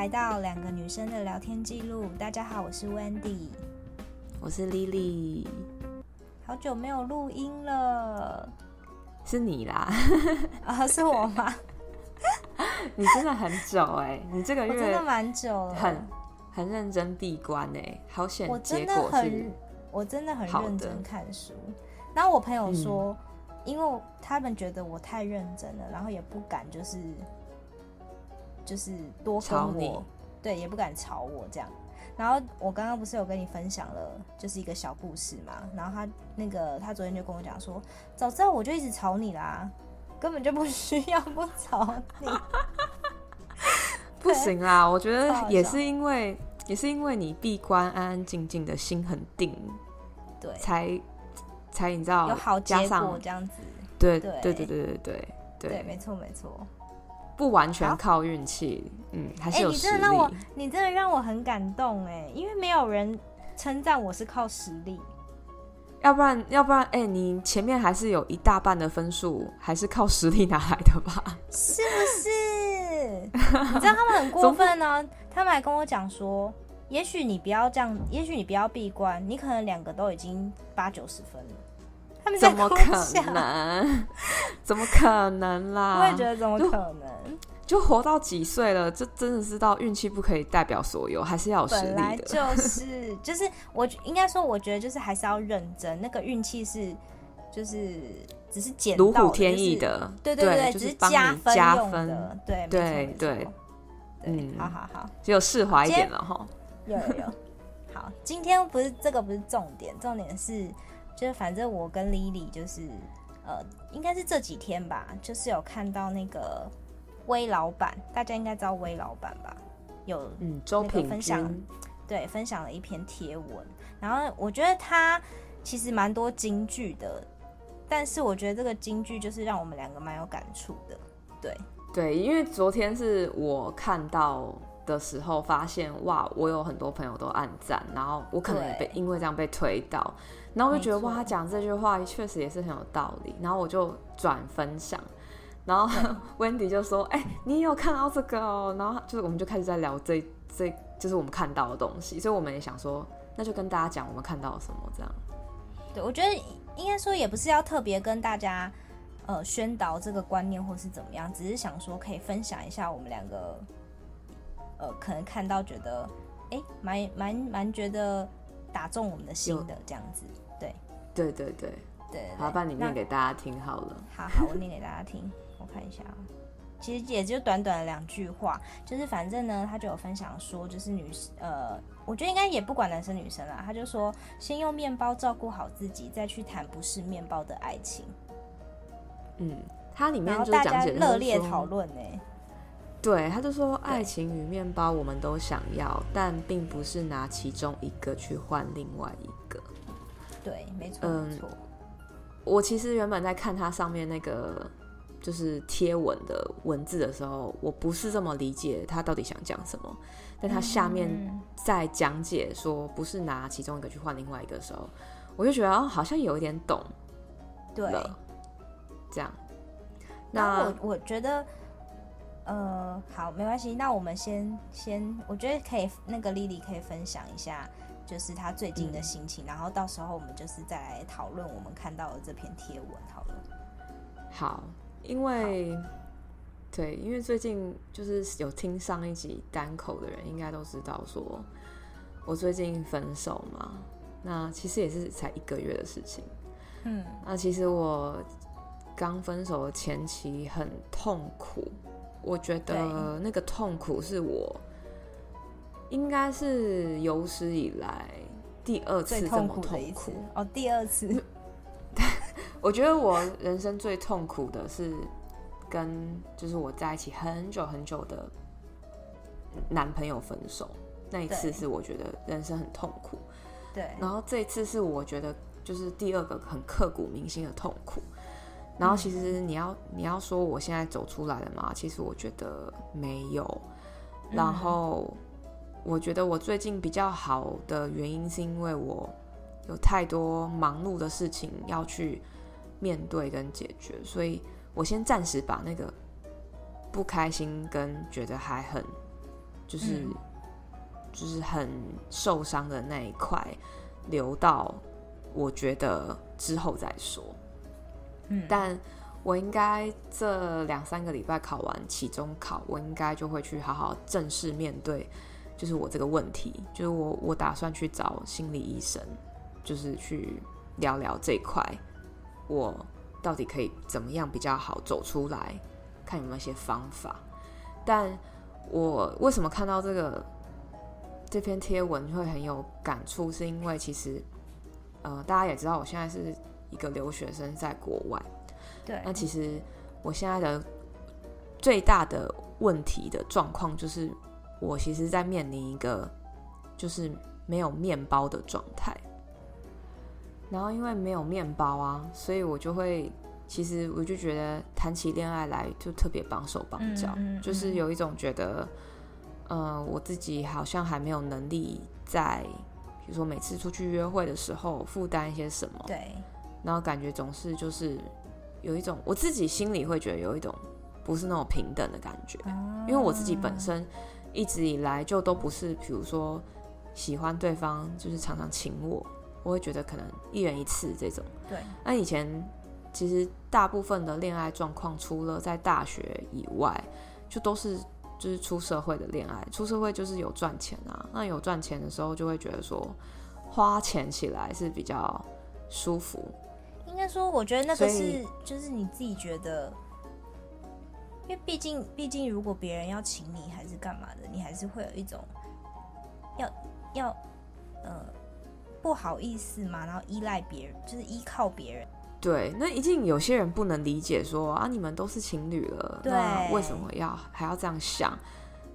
来到两个女生的聊天记录。大家好，我是 Wendy，我是 Lily。好久没有录音了，是你啦？啊，是我吗？你真的很久哎、欸，你这个月真的蛮久了，很很认真闭关哎、欸，好险！我真的很，我真的很认真看书。然后我朋友说，嗯、因为他们觉得我太认真了，然后也不敢就是就是多吵我。对也不敢吵我这样。然后我刚刚不是有跟你分享了就是一个小故事嘛然后他那个他昨天就跟我讲说早知道我就一直吵你啦根本就不 需要不吵你。不行啦我觉得也是因为也是因为你闭关安安静静的心很定对才才你知道有好结果这样子对对对对对对对没错没错。不完全靠运气，嗯，还是有实力。你真的让我，你真的让我很感动哎，因为没有人称赞我是靠实力，要不然要不然哎，你前面还是有一大半的分数还是靠实力拿来的吧？是不是？你知道他们很过分呢，他们还跟我讲说。也许你不要这样，也许你不要闭关，你可能两个都已经八九十分了。他们怎么可能？怎么可能啦？我也觉得怎么可能？就，就活到几岁了，这真的是到运气不可以代表所有，还是要有实力的。本来就是，就是我应该说，我觉得就是还是要认真。那个运气是，就是只是捡到如虎添翼的，对对对，只是加分加分，对对对，嗯，好好好，只有释怀一点了哈。有有有，好，今天不是这个不是重点，重点是就是反正我跟 Lily 就是呃，应该是这几天吧，就是有看到那个威老板，大家应该知道威老板吧？有嗯，周品分享对分享了一篇贴文，然后我觉得他其实蛮多金句的，但是我觉得这个金句就是让我们两个蛮有感触的，对对，因为昨天是我看到。的时候发现哇，我有很多朋友都暗赞，然后我可能也被因为这样被推到，然后我就觉得哇，他讲这句话确实也是很有道理，然后我就转分享，然后 Wendy 就说：“哎、欸，你也有看到这个哦？”然后就是我们就开始在聊这这就是我们看到的东西，所以我们也想说，那就跟大家讲我们看到了什么这样。对，我觉得应该说也不是要特别跟大家呃宣导这个观念或是怎么样，只是想说可以分享一下我们两个。呃，可能看到觉得，哎、欸，蛮蛮蛮觉得打中我们的心的这样子，对，对对对。对，好，把你念给大家听好了。好好，我念给大家听，我看一下啊，其实也就短短的两句话，就是反正呢，他就有分享说，就是女生，呃，我觉得应该也不管男生女生啦，他就说，先用面包照顾好自己，再去谈不是面包的爱情。嗯，它里面就大家热烈讨论呢。对，他就说，爱情与面包我们都想要，但并不是拿其中一个去换另外一个。对，没错，嗯，没错。我其实原本在看他上面那个就是贴文的文字的时候，我不是这么理解他到底想讲什么。但他下面在讲解说不是拿其中一个去换另外一个的时候，我就觉得哦，好像有一点懂。对，这样。那我我觉得。呃，好，没关系。那我们先先，我觉得可以，那个 Lily 可以分享一下，就是她最近的心情，嗯、然后到时候我们就是再来讨论我们看到的这篇贴文，好了。好，因为对，因为最近就是有听上一集单口的人，应该都知道说，我最近分手嘛。那其实也是才一个月的事情。嗯，那其实我刚分手的前期很痛苦。我觉得那个痛苦是我应该是有史以来第二次这么痛苦，痛苦哦，第二次。我觉得我人生最痛苦的是跟就是我在一起很久很久的男朋友分手，那一次是我觉得人生很痛苦。对，然后这一次是我觉得就是第二个很刻骨铭心的痛苦。然后其实你要你要说我现在走出来了吗？其实我觉得没有。然后我觉得我最近比较好的原因是因为我有太多忙碌的事情要去面对跟解决，所以我先暂时把那个不开心跟觉得还很就是、嗯、就是很受伤的那一块，留到我觉得之后再说。但我应该这两三个礼拜考完期中考，我应该就会去好好正式面对，就是我这个问题，就是我我打算去找心理医生，就是去聊聊这一块，我到底可以怎么样比较好走出来，看有没有一些方法。但我为什么看到这个这篇贴文会很有感触，是因为其实呃大家也知道，我现在是一个留学生在国外。对，那其实我现在的最大的问题的状况，就是我其实在面临一个就是没有面包的状态。然后因为没有面包啊，所以我就会，其实我就觉得谈起恋爱来就特别绑手绑脚，嗯嗯嗯，就是有一种觉得，呃，我自己好像还没有能力在，比如说每次出去约会的时候负担一些什么，对，然后感觉总是就是。有一种我自己心里会觉得有一种不是那种平等的感觉，因为我自己本身一直以来就都不是，比如说喜欢对方就是常常请我，我会觉得可能一人一次这种。对，那以前其实大部分的恋爱状况，除了在大学以外，就都是就是出社会的恋爱，出社会就是有赚钱啊，那有赚钱的时候就会觉得说花钱起来是比较舒服。应该说，我觉得那个是就是你自己觉得，因为毕竟毕竟，如果别人要请你还是干嘛的，你还是会有一种要要呃不好意思嘛，然后依赖别人，就是依靠别人。对，那一定有些人不能理解说啊，你们都是情侣了，那为什么要还要这样想？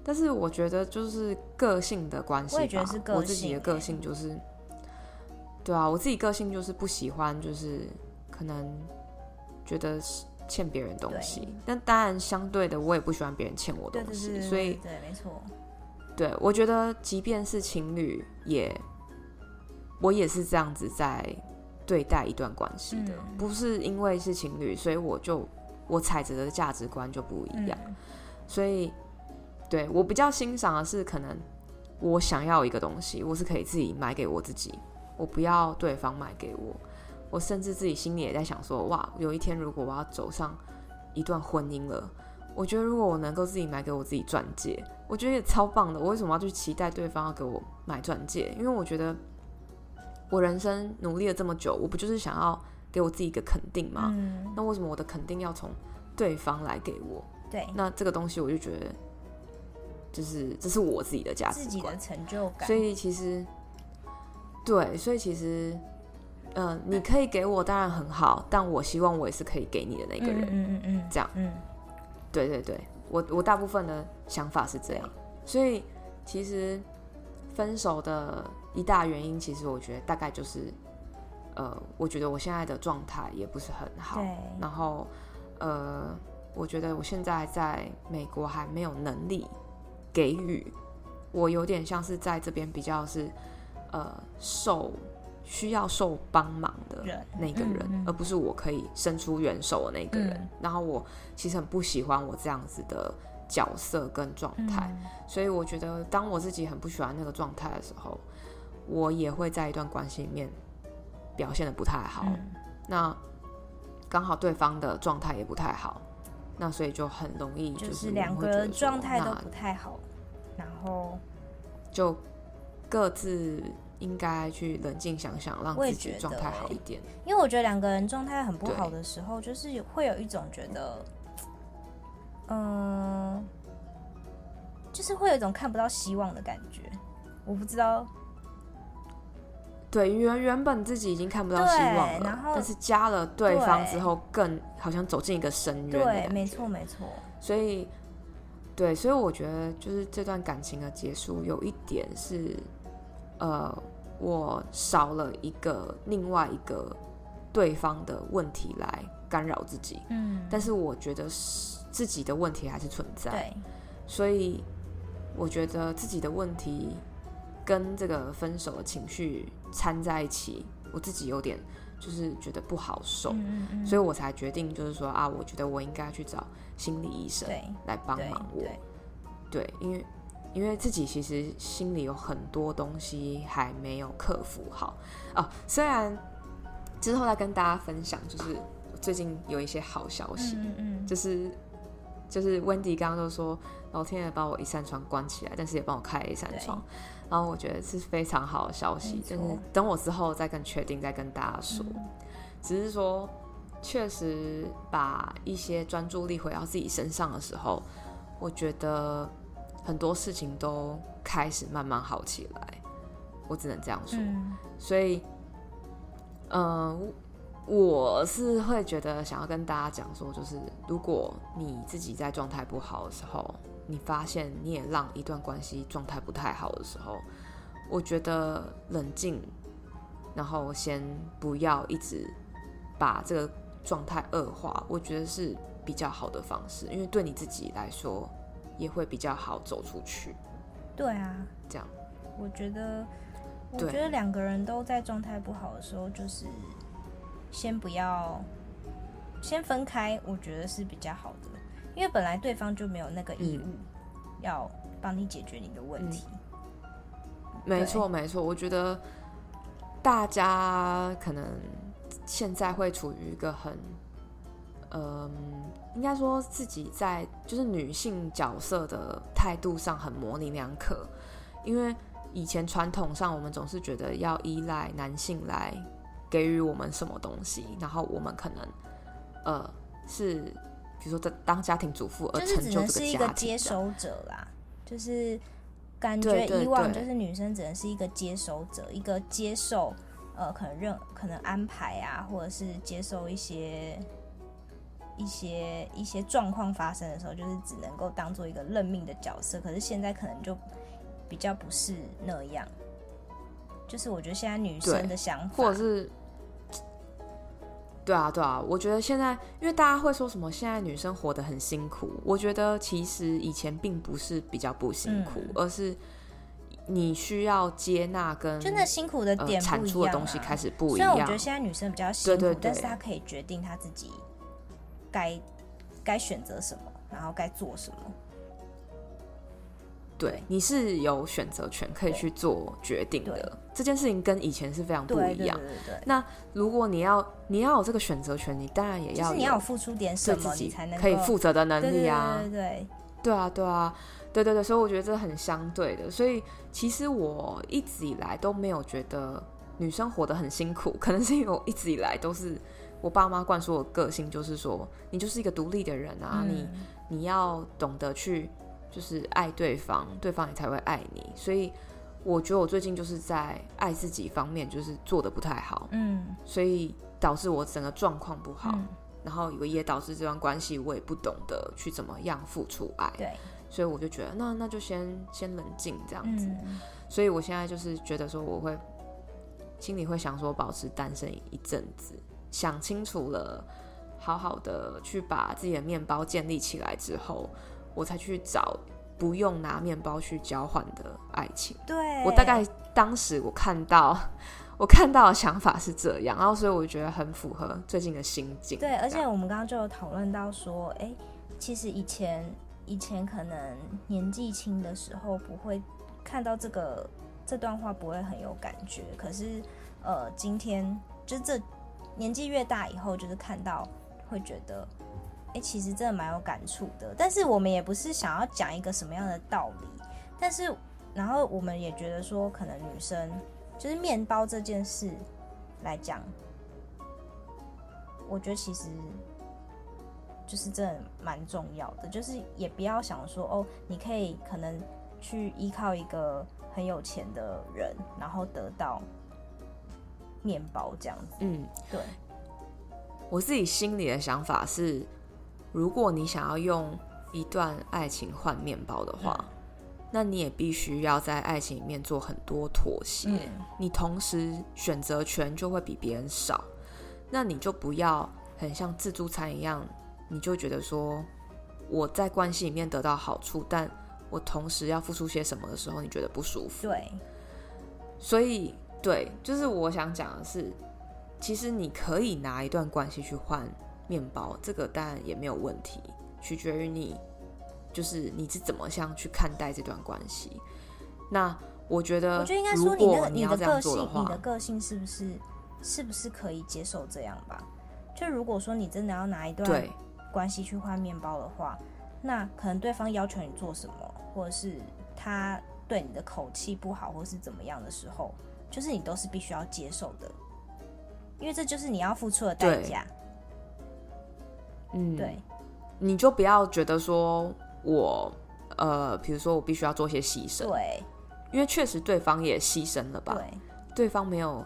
但是我觉得就是个性的关系吧，我也觉得是个性，我自己的个性就是，对啊，我自己个性就是不喜欢就是。可能觉得欠别人东西，但当然相对的，我也不喜欢别人欠我东西，对对对对，所以对，没错。对，我觉得即便是情侣，也我也是这样子在对待一段关系的，嗯，不是因为是情侣，所以我就我踩着的价值观就不一样。嗯，所以，对，我比较欣赏的是，可能我想要一个东西，我是可以自己买给我自己，我不要对方买给我。我甚至自己心里也在想说，哇，有一天如果我要走上一段婚姻了，我觉得如果我能够自己买给我自己钻戒，我觉得也超棒的。我为什么要去期待对方要给我买钻戒？因为我觉得我人生努力了这么久，我不就是想要给我自己一个肯定吗？嗯。那为什么我的肯定要从对方来给我？对。那这个东西我就觉得，就是这是我自己的价值观，自己的成就感。所以其实，对，所以其实。嗯、呃，你可以给我当然很好，但我希望我也是可以给你的那个人。嗯嗯嗯，这样。嗯，对对对，我我大部分的想法是这样。所以其实分手的一大原因，其实我觉得大概就是，呃，我觉得我现在的状态也不是很好。对。然后，呃，我觉得我现在在美国还没有能力给予，我有点像是在这边比较是，呃，受。需要受帮忙的那个人，嗯嗯，而不是我可以伸出援手的那个人。嗯、然后我其实很不喜欢我这样子的角色跟状态，嗯，所以我觉得当我自己很不喜欢那个状态的时候，我也会在一段关系里面表现的不太好。嗯、那刚好对方的状态也不太好，那所以就很容易就是两个人状态都不太好，然后就各自。应该去冷静想想，让自己状态好一点。因为我觉得两个人状态很不好的时候，就是会有一种觉得，嗯，就是会有一种看不到希望的感觉。我不知道，对，原原本自己已经看不到希望了，然后但是加了对方之后，更好像走进一个深渊。对，没错，没错。所以，对，所以我觉得就是这段感情的结束，有一点是。呃，我少了一个另外一个对方的问题来干扰自己，嗯，但是我觉得是自己的问题还是存在，对，所以我觉得自己的问题跟这个分手的情绪掺在一起，我自己有点就是觉得不好受，嗯嗯，所以我才决定就是说啊，我觉得我应该去找心理医生来帮忙我，对，对，对，因为。因为自己其实心里有很多东西还没有克服好哦。虽然之后再跟大家分享，就是最近有一些好消息，嗯嗯，就是就是 Wendy 刚刚都说，老天爷把我一扇窗关起来，但是也帮我开了一扇窗，然后我觉得是非常好的消息，就是等我之后再更确定再跟大家说，嗯、只是说。确实，把一些专注力回到自己身上的时候，我觉得很多事情都开始慢慢好起来。我只能这样说。嗯、所以，嗯、呃，我是会觉得想要跟大家讲说，就是如果你自己在状态不好的时候，你发现你也让一段关系状态不太好的时候，我觉得冷静，然后先不要一直把这个。状态恶化，我觉得是比较好的方式，因为对你自己来说也会比较好走出去。对啊，这样，我觉得，我觉得两个人都在状态不好的时候，就是先不要，先分开，我觉得是比较好的，因为本来对方就没有那个义务要帮你解决你的问题。嗯，没错，没错，我觉得大家可能。现在会处于一个很，嗯、呃，应该说自己在就是女性角色的态度上很模棱两可，因为以前传统上我们总是觉得要依赖男性来给予我们什么东西，然后我们可能呃是比如说在当家庭主妇而成就这个家庭，就是只能是一个接收者啦，就是感觉以往就是女生只能是一个接收者，一个接受。呃，可能任可能安排啊，或者是接受一些一些一些状况发生的时候，就是只能够当做一个认命的角色。可是现在可能就比较不是那样，就是我觉得现在女生的想法，或者是对啊对啊，我觉得现在因为大家会说什么现在女生活得很辛苦，我觉得其实以前并不是比较不辛苦，嗯、而是。你需要接纳跟真的辛苦的点产出的东西开始不一样。虽然我觉得现在女生比较辛苦，对对对，但是她可以决定她自己该该选择什么，然后该做什么。对，你是有选择权，可以去做决定的。这件事情跟以前是非常不一样。对对对对。那如果你要你要有这个选择权，你当然也要，就是你要付出点什么，你才能可以负责的能力啊。对对对，对，对啊对啊。对对对，所以我觉得这很相对的，所以其实我一直以来都没有觉得女生活得很辛苦，可能是因为我一直以来都是我爸妈灌输我的个性，就是说你就是一个独立的人啊，嗯、你你要懂得去就是爱对方，对方也才会爱你。所以我觉得我最近就是在爱自己方面就是做的不太好，嗯，所以导致我整个状况不好，嗯、然后也导致这段关系我也不懂得去怎么样付出爱，对。所以我就觉得，那那就先先冷静这样子。嗯、所以我现在就是觉得说，我会心里会想说，保持单身一阵子，想清楚了，好好的去把自己的面包建立起来之后，我才去找不用拿面包去交换的爱情。对，我大概当时我看到 我看到的想法是这样，然后所以我觉得很符合最近的心境。对，而且我们刚刚就有讨论到说，哎、欸，其实以前。以前可能年纪轻的时候不会看到这个这段话不会很有感觉，可是呃今天就这年纪越大以后，就是看到会觉得，哎、其实真的蛮有感触的。但是我们也不是想要讲一个什么样的道理，但是然后我们也觉得说，可能女生就是面包这件事来讲，我觉得其实。就是真的蛮重要的，就是也不要想说哦，你可以可能去依靠一个很有钱的人，然后得到面包这样子。嗯，对。我自己心里的想法是，如果你想要用一段爱情换面包的话，嗯，那你也必须要在爱情里面做很多妥协，嗯，你同时选择权就会比别人少，那你就不要很像自助餐一样。你就觉得说，我在关系里面得到好处，但我同时要付出些什么的时候，你觉得不舒服。对，所以对，就是我想讲的是，其实你可以拿一段关系去换面包，这个当然也没有问题，取决于你就是你是怎么想去看待这段关系。那我觉得，我觉得应该说你的你你的个性，你的个性是不是是不是可以接受这样吧？就如果说你真的要拿一段关系去换面包的话，那可能对方要求你做什么，或者是他对你的口气不好，或是怎么样的时候，就是你都是必须要接受的，因为这就是你要付出的代价。嗯，对，你就不要觉得说我呃，比如说我必须要做些牺牲，对，因为确实对方也牺牲了吧？对，对方没有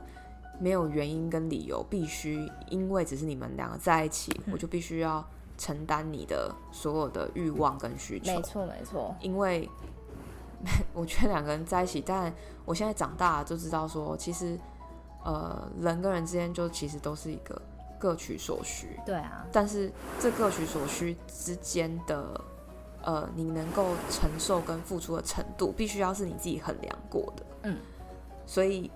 没有原因跟理由，必须因为只是你们两个在一起，嗯、我就必须要承担你的所有的欲望跟需求。没错，没错。因为 我觉得两个人在一起，但我现在长大了就知道说，其实呃，人跟人之间就其实都是一个。各取所需，对啊，但是这各取所需之间的，呃，你能够承受跟付出的程度，必须要是你自己衡量过的。嗯，所以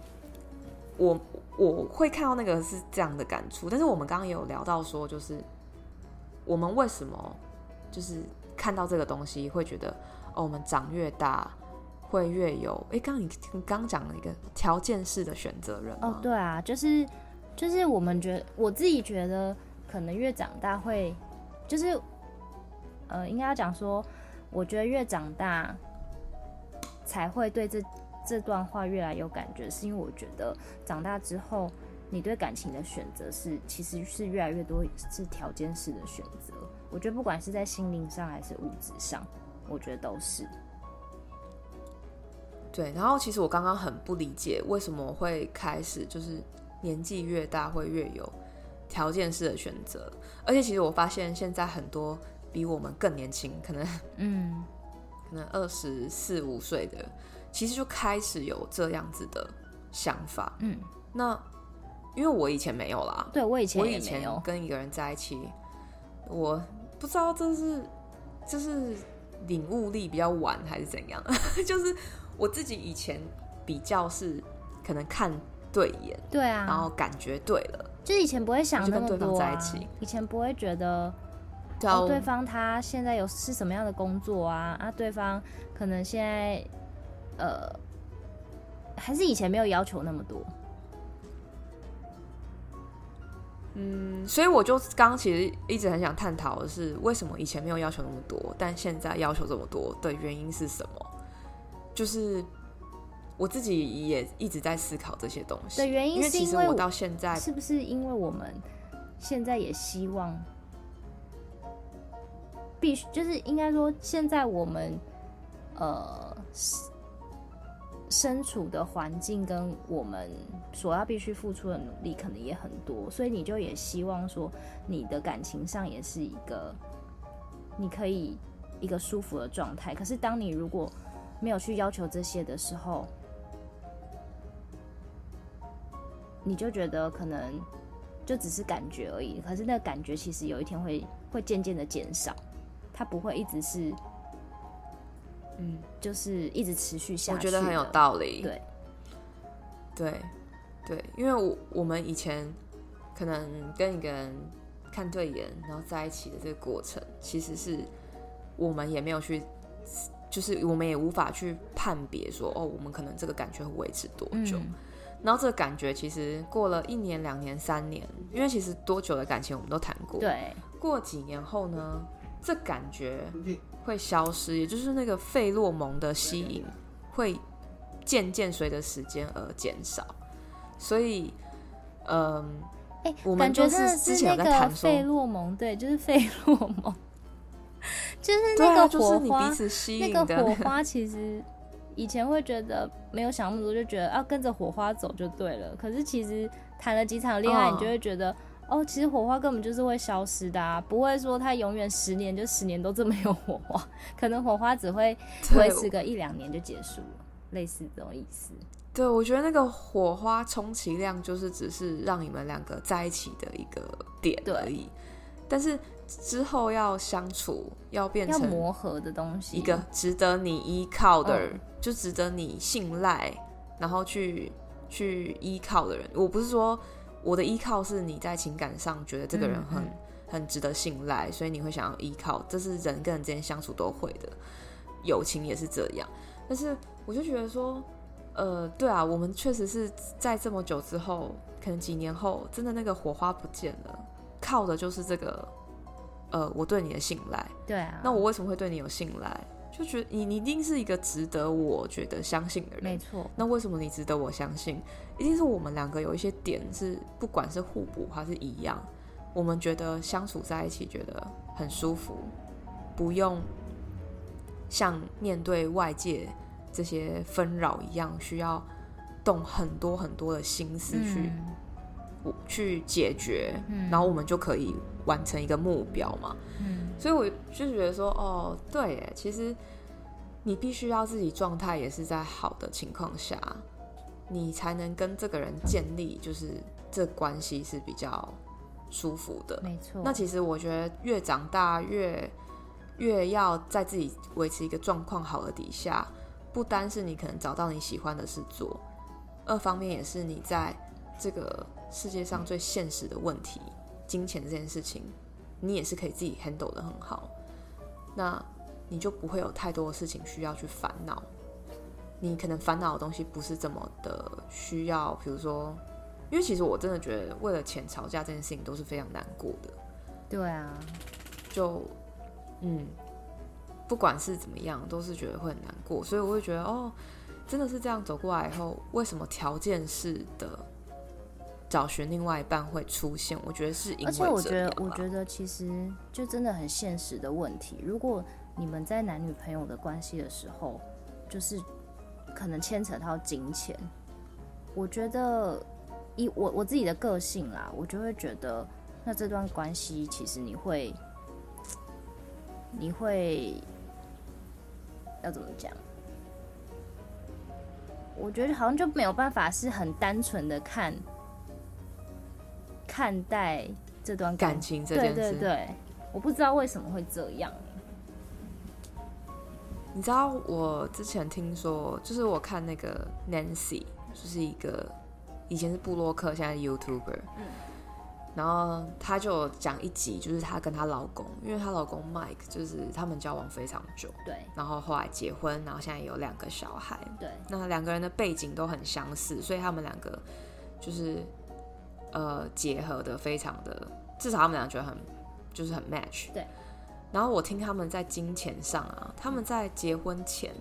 我我会看到那个是这样的感触，但是我们刚刚也有聊到说，就是我们为什么就是看到这个东西会觉得，哦，我们长越大会越有，哎，刚刚你你刚讲了一个条件式的选择人哦，对啊，就是。就是我们觉得，我自己觉得，可能越长大会，就是，呃，应该要讲说，我觉得越长大才会对这这段话越来有感觉，是因为我觉得长大之后，你对感情的选择是其实是越来越多是条件式的选择。我觉得不管是在心灵上还是物质上，我觉得都是。对，然后其实我刚刚很不理解为什么我会开始就是。年纪越大，会越有条件式的选择。而且，其实我发现现在很多比我们更年轻，可能嗯，可能二十四五岁的，其实就开始有这样子的想法。嗯，那因为我以前没有啦，对，我以前我以前跟一个人在一起，我不知道这是这是领悟力比较晚还是怎样，就是我自己以前比较是可能看。对眼，对啊，然后感觉对了，就是以前不会想那么多啊，就跟对方在一起，以前不会觉得，对方他现在有是什么样的工作啊？啊，对方可能现在，呃，还是以前没有要求那么多。嗯，所以我就刚刚其实一直很想探讨的是，为什么以前没有要求那么多，但现在要求这么多的原因是什么？就是。我自己也一直在思考这些东西的原因，是因为其实我到现在是不是因为我们现在也希望必须，就是应该说，现在我们呃身处的环境跟我们所要必须付出的努力可能也很多，所以你就也希望说你的感情上也是一个你可以一个舒服的状态。可是当你如果没有去要求这些的时候，你就觉得可能就只是感觉而已，可是那感觉其实有一天会会渐渐的减少，它不会一直是，嗯，就是一直持续下去。我觉得很有道理。对，对，对，因为我我们以前可能跟一个人看对眼，然后在一起的这个过程，其实是我们也没有去，就是我们也无法去判别说，哦，我们可能这个感觉会维持多久。嗯然后这个感觉其实过了一年、两年、三年，因为其实多久的感情我们都谈过。对，过几年后呢，这感觉会消失，也就是那个费洛蒙的吸引会渐渐随着时间而减少。所以，嗯，哎，我们就是之前有在谈说费洛蒙，对，就是费洛蒙，就是那个火花，那个火花其实。以前会觉得没有想那么多，就觉得、啊、跟着火花走就对了。可是其实谈了几场恋爱，你就会觉得哦，哦，其实火花根本就是会消失的啊，不会说它永远十年就十年都这么有火花，可能火花只会 维持个一两年就结束了，类似这种意思。对，我觉得那个火花充其量就是只是让你们两个在一起的一个点而已，但是。之后要相处，要变成磨合的东西，一个值得你依靠的人，就值得你信赖，然后去去依靠的人。我不是说我的依靠是你在情感上觉得这个人很很值得信赖，所以你会想要依靠，这是人跟人之间相处都会的，友情也是这样。但是我就觉得说，呃，对啊，我们确实是在这么久之后，可能几年后，真的那个火花不见了，靠的就是这个，呃，我对你的信赖。对啊。那我为什么会对你有信赖？就觉得你你一定是一个值得我觉得相信的人。没错。那为什么你值得我相信？一定是我们两个有一些点是，不管是互补还是一样。我们觉得相处在一起觉得很舒服，不用像面对外界这些纷扰一样，需要动很多很多的心思去、嗯、去解决、嗯，然后我们就可以完成一个目标嘛。嗯，所以我就觉得说，哦，对耶，其实你必须要自己状态也是在好的情况下，你才能跟这个人建立，就是这关系是比较。舒服的，没错。那其实我觉得越长大越越要在自己维持一个状况好的底下，不单是你可能找到你喜欢的事做，二方面也是你在这个世界上最现实的问题，金钱这件事情，你也是可以自己 handle 得很好。那你就不会有太多的事情需要去烦恼。你可能烦恼的东西不是这么的需要，比如说。因为其实我真的觉得，为了钱吵架这件事情都是非常难过的。对啊，就嗯，不管是怎么样，都是觉得会很难过。所以我会觉得，哦，真的是这样走过来以后，为什么条件式的找寻另外一半会出现？我觉得是因为，而且我觉得，我觉得其实就真的很现实的问题。如果你们在男女朋友的关系的时候，就是可能牵扯到金钱，我觉得。以我我自己的个性啦，我就会觉得，那这段关系其实你会，你会要怎么讲？我觉得好像就没有办法是很单纯的看看待这段感情这件事。对对对，我不知道为什么会这样。你知道我之前听说，就是我看那个 Nancy，就是一个。以前是布洛克，现在是 YouTuber。嗯，然后她就讲一集，就是她跟她老公，因为她老公 Mike 就是他们交往非常久，对，然后后来结婚，然后现在有两个小孩，对，那两个人的背景都很相似，所以他们两个就是呃结合的非常的，至少他们俩觉得很就是很 match，对。然后我听他们在金钱上啊，他们在结婚前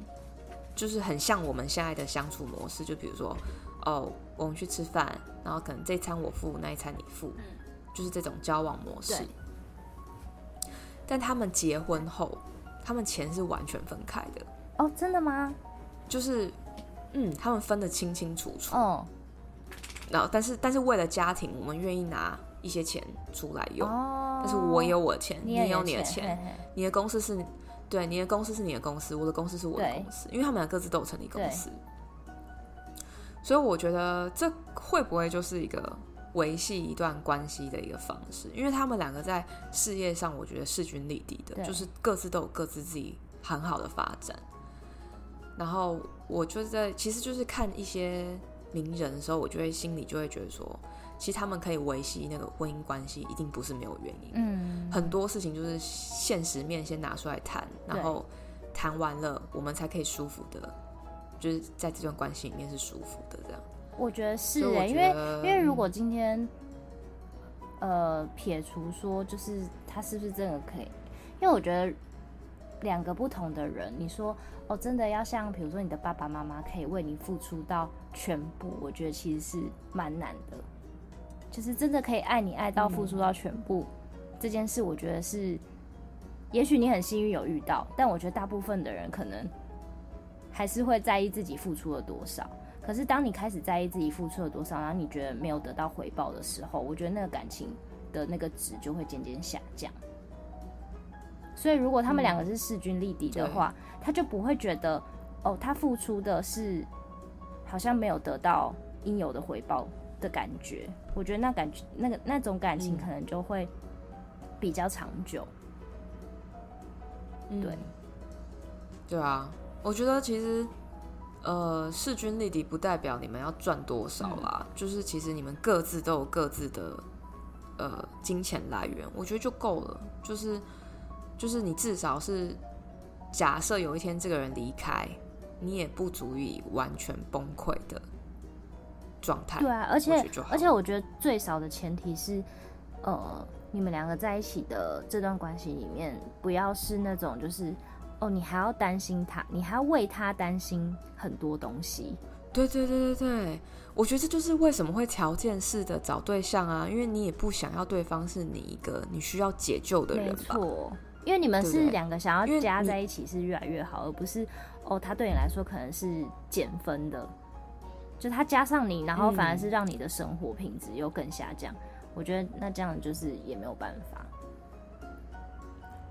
就是很像我们现在的相处模式，就比如说。哦，我们去吃饭，然后可能这餐我付，那一餐你付，嗯，就是这种交往模式。但他们结婚后，他们钱是完全分开的。哦，真的吗？就是，嗯，他们分得清清楚楚。哦。然后，但是，但是为了家庭，我们愿意拿一些钱出来用。哦。但是我有我的钱，你也有你的钱。嘿嘿，你的公司是，对，你的公司是你的公司，我的公司是我的公司，因为他们俩各自都有成立公司。所以我觉得这会不会就是一个维系一段关系的一个方式？因为他们两个在事业上，我觉得势均力敌的，就是各自都有各自自己很好的发展。然后我就在其实就是看一些名人的时候，我就会心里就会觉得说，其实他们可以维系那个婚姻关系，一定不是没有原因。嗯，很多事情就是现实面先拿出来谈，然后谈完了，我们才可以舒服的。就是在这段关系里面是舒服的，这样。我觉得是哎、欸，因为因为如果今天，呃，撇除说，就是他是不是真的可以？因为我觉得两个不同的人，你说哦，真的要像比如说你的爸爸妈妈可以为你付出到全部，我觉得其实是蛮难的。就是真的可以爱你爱到付出到全部、这件事，我觉得是，也许你很幸运有遇到，但我觉得大部分的人可能。还是会在意自己付出了多少，可是当你开始在意自己付出了多少，然后你觉得没有得到回报的时候，我觉得那个感情的那个值就会渐渐下降。所以如果他们两个是势均力敌的话，嗯，他就不会觉得哦，他付出的是好像没有得到应有的回报的感觉。我觉得那感觉那个那种感情可能就会比较长久。对，嗯，对啊。我觉得其实，呃，势均力敌不代表你们要赚多少啦，嗯，就是其实你们各自都有各自的，呃金钱来源，我觉得就够了。就是就是你至少是假设有一天这个人离开，你也不足以完全崩溃的状态。对啊，而且而且我觉得最少的前提是，呃，你们两个在一起的这段关系里面，不要是那种就是哦，你还要担心他，你还要为他担心很多东西。对对对对对，我觉得这就是为什么会条件式的找对象啊，因为你也不想要对方是你一个你需要解救的人吧？没错，因为你们是两个想要加在一起是越来越好，而不是哦，他对你来说可能是减分的，就他加上你，然后反而是让你的生活品质又更下降。嗯、我觉得那这样就是也没有办法。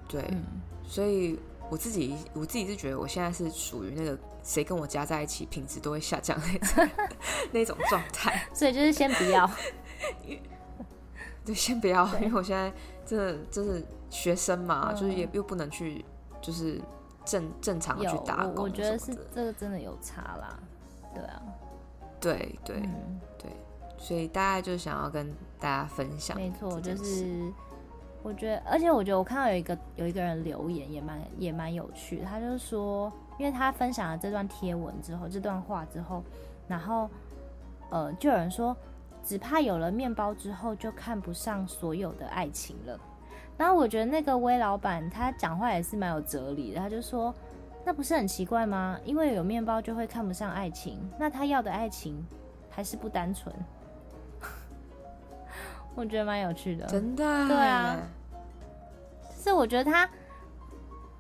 对，嗯、所以。我自己我自己是觉得我现在是属于那个谁跟我加在一起品质都会下降那种 那种状态，所以就是先不要，对，先不要，因为我现在真的就是学生嘛，嗯、就是也又不能去就是正正常的去打工，我觉得是这个真的有差啦，对啊，对对、嗯、对，所以大家就想要跟大家分享，没错，就是。我觉得，而且我觉得我看到有一个有一个人留言也蛮也蛮有趣，他就是说，因为他分享了这段贴文之后，这段话之后，然后呃，就有人说，只怕有了面包之后就看不上所有的爱情了。然后我觉得那个威老板他讲话也是蛮有哲理的，他就说，那不是很奇怪吗？因为有面包就会看不上爱情，那他要的爱情还是不单纯。我觉得蛮有趣的，真的，对啊。是我觉得他，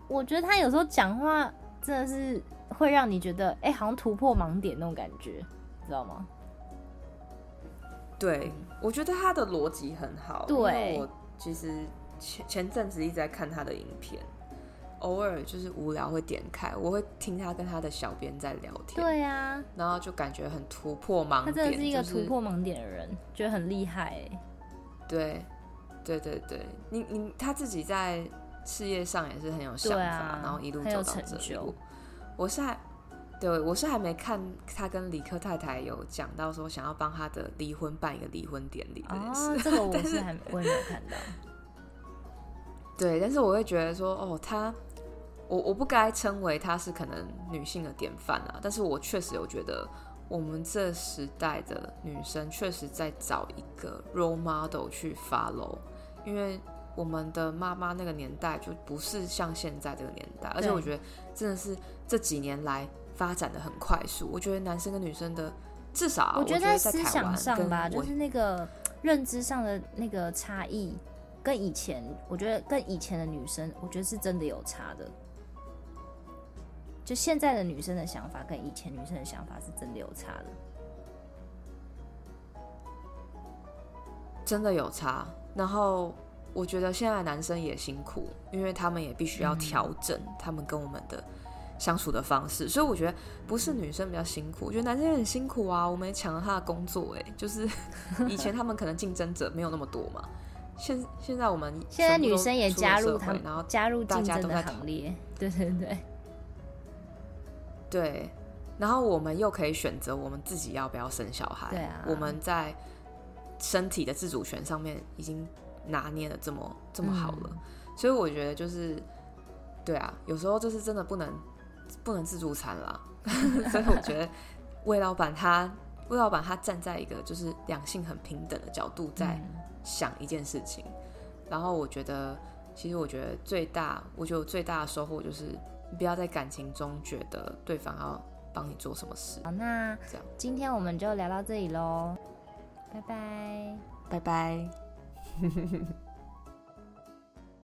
我觉得他有时候讲话真的是会让你觉得，哎、欸，好像突破盲点那种感觉，知道吗？对，我觉得他的逻辑很好。对，我其实前前阵子一直在看他的影片，偶尔就是无聊会点开，我会听他跟他的小编在聊天。对呀、啊，然后就感觉很突破盲点，他真的是一个突破盲点的人，就是、觉得很厉害。对。对对对，你你他自己在事业上也是很有想法，啊、然后一路走到这里。我是还对我是还没看他跟李科太太有讲到说想要帮他的离婚办一个离婚典礼这件事，哦，这个我是 还是我也没有看到。对，但是我会觉得说，哦，她我我不该称为她是可能女性的典范啊，但是我确实有觉得。我们这时代的女生确实在找一个 role model 去 follow，因为我们的妈妈那个年代就不是像现在这个年代，而且我觉得真的是这几年来发展的很快速。我觉得男生跟女生的至少，我觉得在思想上吧，就是那个认知上的那个差异，跟以前，我觉得跟以前的女生，我觉得是真的有差的。就现在的女生的想法跟以前女生的想法是真的有差的，真的有差。然后我觉得现在的男生也辛苦，因为他们也必须要调整他们跟我们的相处的方式。所以我觉得不是女生比较辛苦，我觉得男生也很辛苦啊。我们也抢了他的工作，哎，就是 以前他们可能竞争者没有那么多嘛。现现在我们现在女生也加入他们，然后加入竞争的行列。对对对。对，然后我们又可以选择我们自己要不要生小孩。对啊，我们在身体的自主权上面已经拿捏的这么这么好了，嗯、所以我觉得就是，对啊，有时候就是真的不能不能自助餐啦。所以我觉得魏老板他魏老板他站在一个就是两性很平等的角度在想一件事情，嗯、然后我觉得其实我觉得最大，我觉得我最大的收获就是。不要在感情中觉得对方要帮你做什么事。好，那这样，今天我们就聊到这里喽，拜拜，拜拜。